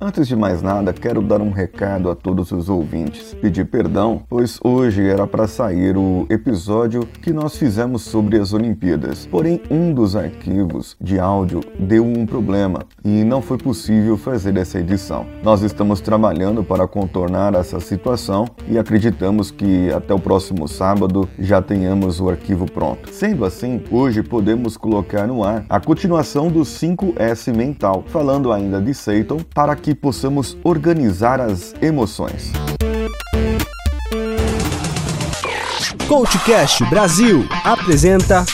Antes de mais nada, quero dar um recado a todos os ouvintes. Pedir perdão, pois hoje era para sair o episódio que nós fizemos sobre as Olimpíadas. Porém, um dos arquivos de áudio deu um problema e não foi possível fazer essa edição. Nós estamos trabalhando para contornar essa situação e acreditamos que até o próximo sábado já tenhamos o arquivo pronto. Sendo assim, hoje podemos colocar no ar a continuação do 5S mental, falando ainda de Satan, para que possamos organizar as emoções. Coachcast Brasil apresenta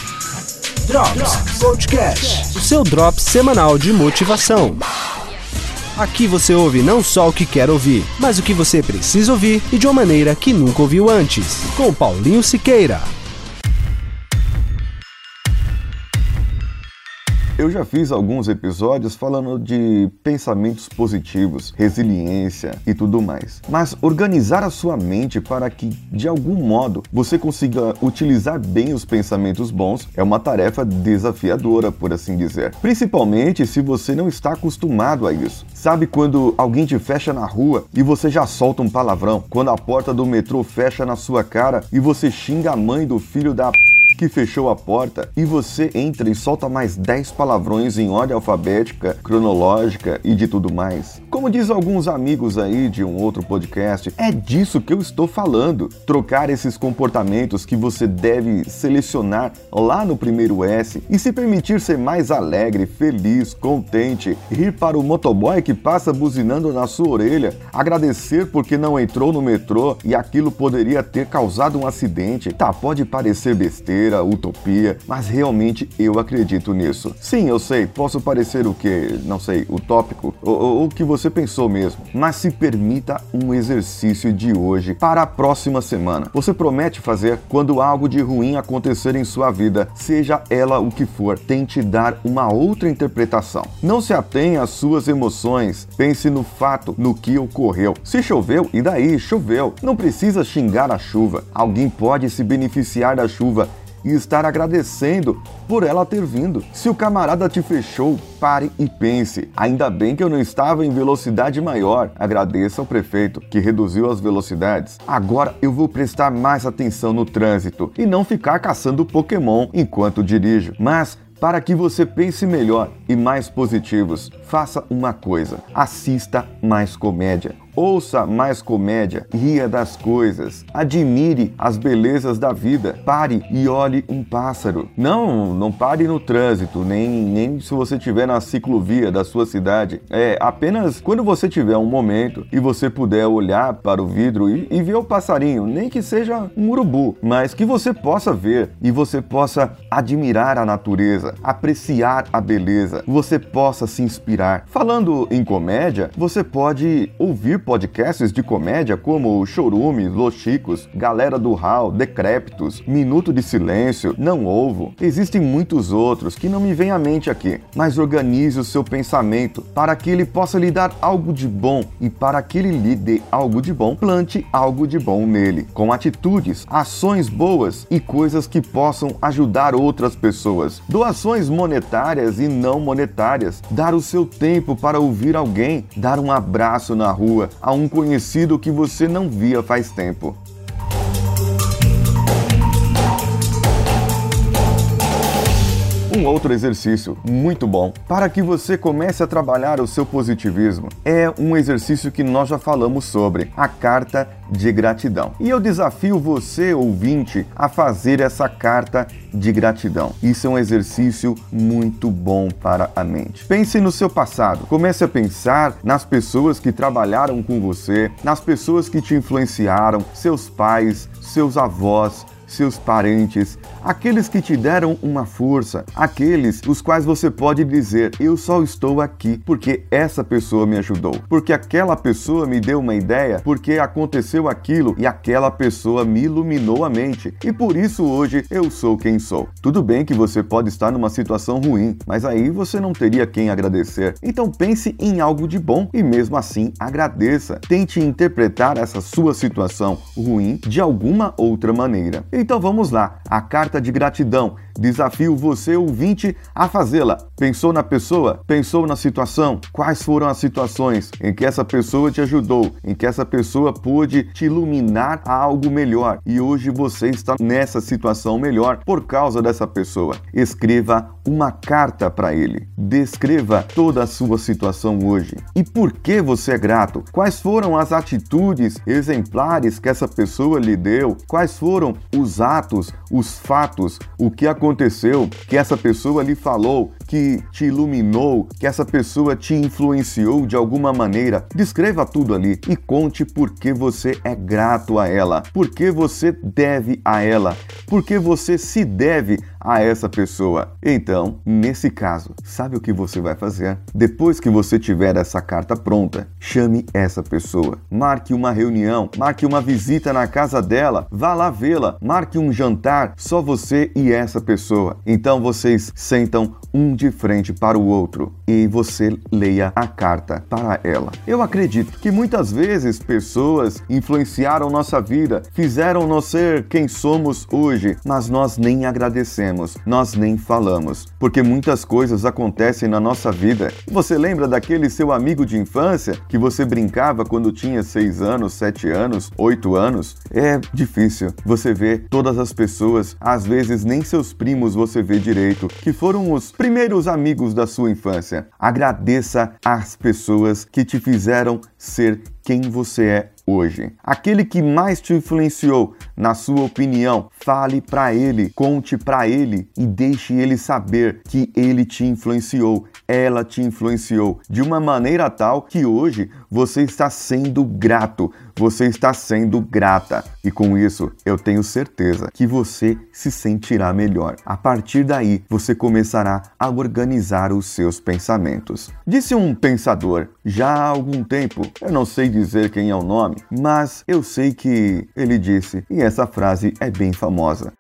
Drops Coachcast, o seu drop semanal de motivação. Aqui você ouve não só o que quer ouvir, mas o que você precisa ouvir e de uma maneira que nunca ouviu antes. Com Paulinho Siqueira. Eu já fiz alguns episódios falando de pensamentos positivos, resiliência e tudo mais. Mas organizar a sua mente para que, de algum modo, você consiga utilizar bem os pensamentos bons é uma tarefa desafiadora, por assim dizer. Principalmente se você não está acostumado a isso. Sabe quando alguém te fecha na rua e você já solta um palavrão? Quando a porta do metrô fecha na sua cara e você xinga a mãe do filho da que fechou a porta e você entra e solta mais 10 palavrões em ordem alfabética, cronológica e de tudo mais. Como diz alguns amigos aí de um outro podcast, é disso que eu estou falando. Trocar esses comportamentos que você deve selecionar lá no primeiro S e se permitir ser mais alegre, feliz, contente, rir para o motoboy que passa buzinando na sua orelha, agradecer porque não entrou no metrô e aquilo poderia ter causado um acidente. Tá, pode parecer besteira utopia, mas realmente eu acredito nisso. Sim, eu sei, posso parecer o que, não sei, utópico, ou o que você pensou mesmo, mas se permita um exercício de hoje para a próxima semana. Você promete fazer quando algo de ruim acontecer em sua vida, seja ela o que for, tente dar uma outra interpretação. Não se atenha às suas emoções, pense no fato, no que ocorreu. Se choveu, e daí? Choveu. Não precisa xingar a chuva. Alguém pode se beneficiar da chuva e estar agradecendo por ela ter vindo. Se o camarada te fechou, pare e pense. Ainda bem que eu não estava em velocidade maior. Agradeça ao prefeito que reduziu as velocidades. Agora eu vou prestar mais atenção no trânsito e não ficar caçando Pokémon enquanto dirijo. Mas para que você pense melhor e mais positivos, faça uma coisa: assista mais comédia. Ouça mais comédia, ria das coisas, admire as belezas da vida, pare e olhe um pássaro. Não, não pare no trânsito, nem, nem se você estiver na ciclovia da sua cidade. É apenas quando você tiver um momento e você puder olhar para o vidro e, e ver o passarinho, nem que seja um urubu, mas que você possa ver e você possa admirar a natureza, apreciar a beleza, você possa se inspirar. Falando em comédia, você pode ouvir podcasts de comédia como Chorume, Los Chicos, Galera do Hall, Decrépitos, Minuto de Silêncio, Não Ovo. Existem muitos outros que não me vêm à mente aqui, mas organize o seu pensamento para que ele possa lhe dar algo de bom e para que ele lhe dê algo de bom, plante algo de bom nele, com atitudes, ações boas e coisas que possam ajudar outras pessoas. Doações monetárias e não monetárias, dar o seu tempo para ouvir alguém, dar um abraço na rua, a um conhecido que você não via faz tempo. Um outro exercício muito bom para que você comece a trabalhar o seu positivismo é um exercício que nós já falamos sobre, a carta de gratidão. E eu desafio você, ouvinte, a fazer essa carta de gratidão. Isso é um exercício muito bom para a mente. Pense no seu passado. Comece a pensar nas pessoas que trabalharam com você, nas pessoas que te influenciaram, seus pais, seus avós, seus parentes, aqueles que te deram uma força, aqueles os quais você pode dizer: Eu só estou aqui porque essa pessoa me ajudou, porque aquela pessoa me deu uma ideia, porque aconteceu aquilo e aquela pessoa me iluminou a mente e por isso hoje eu sou quem sou. Tudo bem que você pode estar numa situação ruim, mas aí você não teria quem agradecer. Então pense em algo de bom e mesmo assim agradeça. Tente interpretar essa sua situação ruim de alguma outra maneira. Então vamos lá, a carta de gratidão Desafio você, ouvinte, a fazê-la. Pensou na pessoa? Pensou na situação? Quais foram as situações em que essa pessoa te ajudou, em que essa pessoa pôde te iluminar a algo melhor e hoje você está nessa situação melhor por causa dessa pessoa? Escreva uma carta para ele. Descreva toda a sua situação hoje. E por que você é grato? Quais foram as atitudes exemplares que essa pessoa lhe deu? Quais foram os atos, os fatos, o que aconteceu que essa pessoa lhe falou, que te iluminou, que essa pessoa te influenciou de alguma maneira? Descreva tudo ali e conte por que você é grato a ela, por que você deve a ela, por que você se deve a essa pessoa. Então, nesse caso, sabe o que você vai fazer? Depois que você tiver essa carta pronta, chame essa pessoa, marque uma reunião, marque uma visita na casa dela, vá lá vê-la, marque um jantar, só você e essa pessoa. Então vocês sentam um de frente para o outro e você leia a carta para ela. Eu acredito que muitas vezes pessoas influenciaram nossa vida, fizeram-nos ser quem somos hoje, mas nós nem agradecemos, nós nem falamos, porque muitas coisas acontecem na nossa vida. Você lembra daquele seu amigo de infância que você brincava quando tinha 6 anos, 7 anos, 8 anos? É difícil você ver todas as pessoas, às vezes nem seus primos você vê direito, que foram os primeiros amigos da sua infância. Agradeça às pessoas que te fizeram ser quem você é hoje. Aquele que mais te influenciou, na sua opinião, fale para ele, conte para ele e deixe ele saber que ele te influenciou, ela te influenciou de uma maneira tal que hoje você está sendo grato, você está sendo grata. E com isso, eu tenho certeza que você se sentirá melhor. A partir daí, você começará a organizar os seus pensamentos. Disse um pensador já há algum tempo, eu não sei dizer quem é o nome, mas eu sei que ele disse, e essa frase é bem famosa.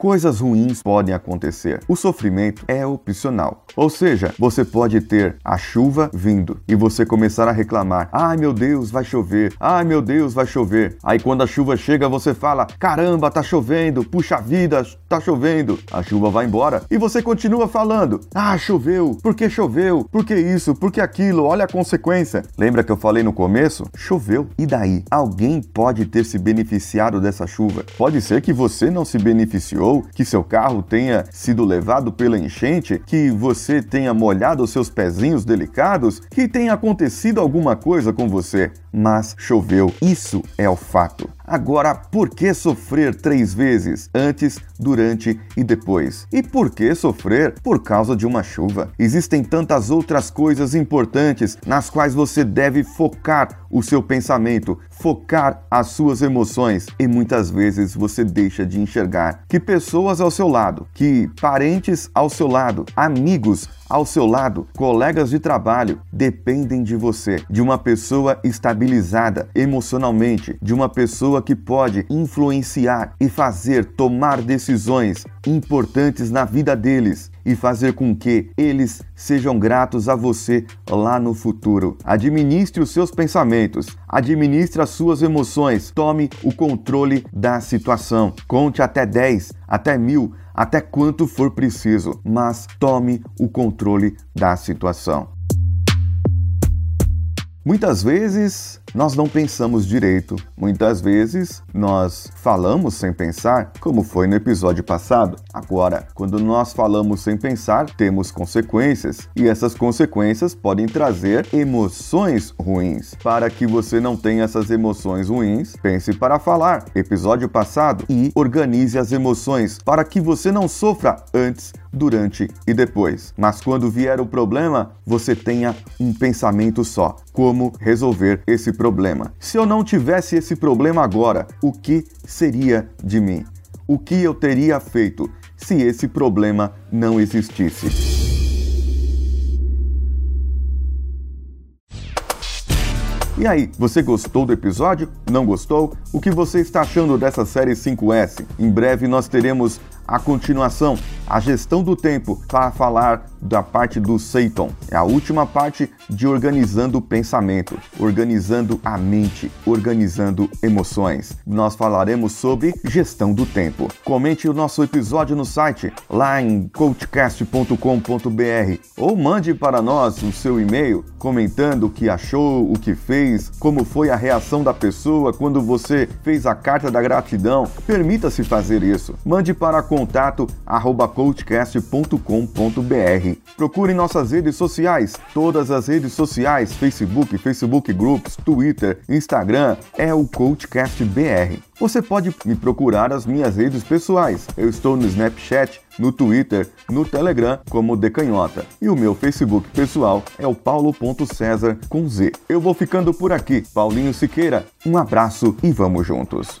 Coisas ruins podem acontecer. O sofrimento é opcional. Ou seja, você pode ter a chuva vindo e você começar a reclamar: "Ai meu Deus, vai chover. Ai meu Deus, vai chover". Aí quando a chuva chega, você fala: "Caramba, tá chovendo. Puxa vida, tá chovendo". A chuva vai embora e você continua falando: "Ah, choveu. Por que choveu? Por que isso? Por que aquilo? Olha a consequência". Lembra que eu falei no começo? Choveu. E daí? Alguém pode ter se beneficiado dessa chuva. Pode ser que você não se beneficiou que seu carro tenha sido levado pela enchente, que você tenha molhado seus pezinhos delicados, que tenha acontecido alguma coisa com você. Mas choveu, isso é o fato. Agora, por que sofrer três vezes? Antes, durante e depois. E por que sofrer por causa de uma chuva? Existem tantas outras coisas importantes nas quais você deve focar o seu pensamento, focar as suas emoções e muitas vezes você deixa de enxergar que pessoas ao seu lado, que parentes ao seu lado, amigos ao seu lado, colegas de trabalho dependem de você, de uma pessoa estabilizada emocionalmente, de uma pessoa que pode influenciar e fazer tomar decisões importantes na vida deles e fazer com que eles sejam gratos a você lá no futuro. Administre os seus pensamentos, administre as suas emoções, tome o controle da situação. Conte até 10, até mil, até quanto for preciso, mas tome o controle da situação. Muitas vezes nós não pensamos direito, muitas vezes nós falamos sem pensar, como foi no episódio passado. Agora, quando nós falamos sem pensar, temos consequências e essas consequências podem trazer emoções ruins. Para que você não tenha essas emoções ruins, pense para falar. Episódio passado e organize as emoções para que você não sofra antes, durante e depois. Mas quando vier o problema, você tenha um pensamento só: como resolver esse problema. Se eu não tivesse esse problema agora, o que seria de mim? O que eu teria feito se esse problema não existisse? E aí, você gostou do episódio? Não gostou? O que você está achando dessa série 5S? Em breve nós teremos A continuação, a gestão do tempo, para falar da parte do Seiton. É a última parte de organizando o pensamento, organizando a mente, organizando emoções. Nós falaremos sobre gestão do tempo. Comente o nosso episódio no site, lá em coachcast.com.br ou mande para nós o seu e-mail comentando o que achou, o que fez, como foi a reação da pessoa quando você fez a carta da gratidão. Permita-se fazer isso. Mande para contato@coachcast.com.br. Procure nossas redes sociais, todas as redes sociais, Facebook, Facebook Groups, Twitter, Instagram, é o Coachcast BR. Você pode me procurar nas minhas redes pessoais. Eu estou no Snapchat, no Twitter, no Telegram como Decanhota. E o meu Facebook pessoal é o paulo.cesar com Z. Eu vou ficando por aqui. Paulinho Siqueira, um abraço e vamos juntos.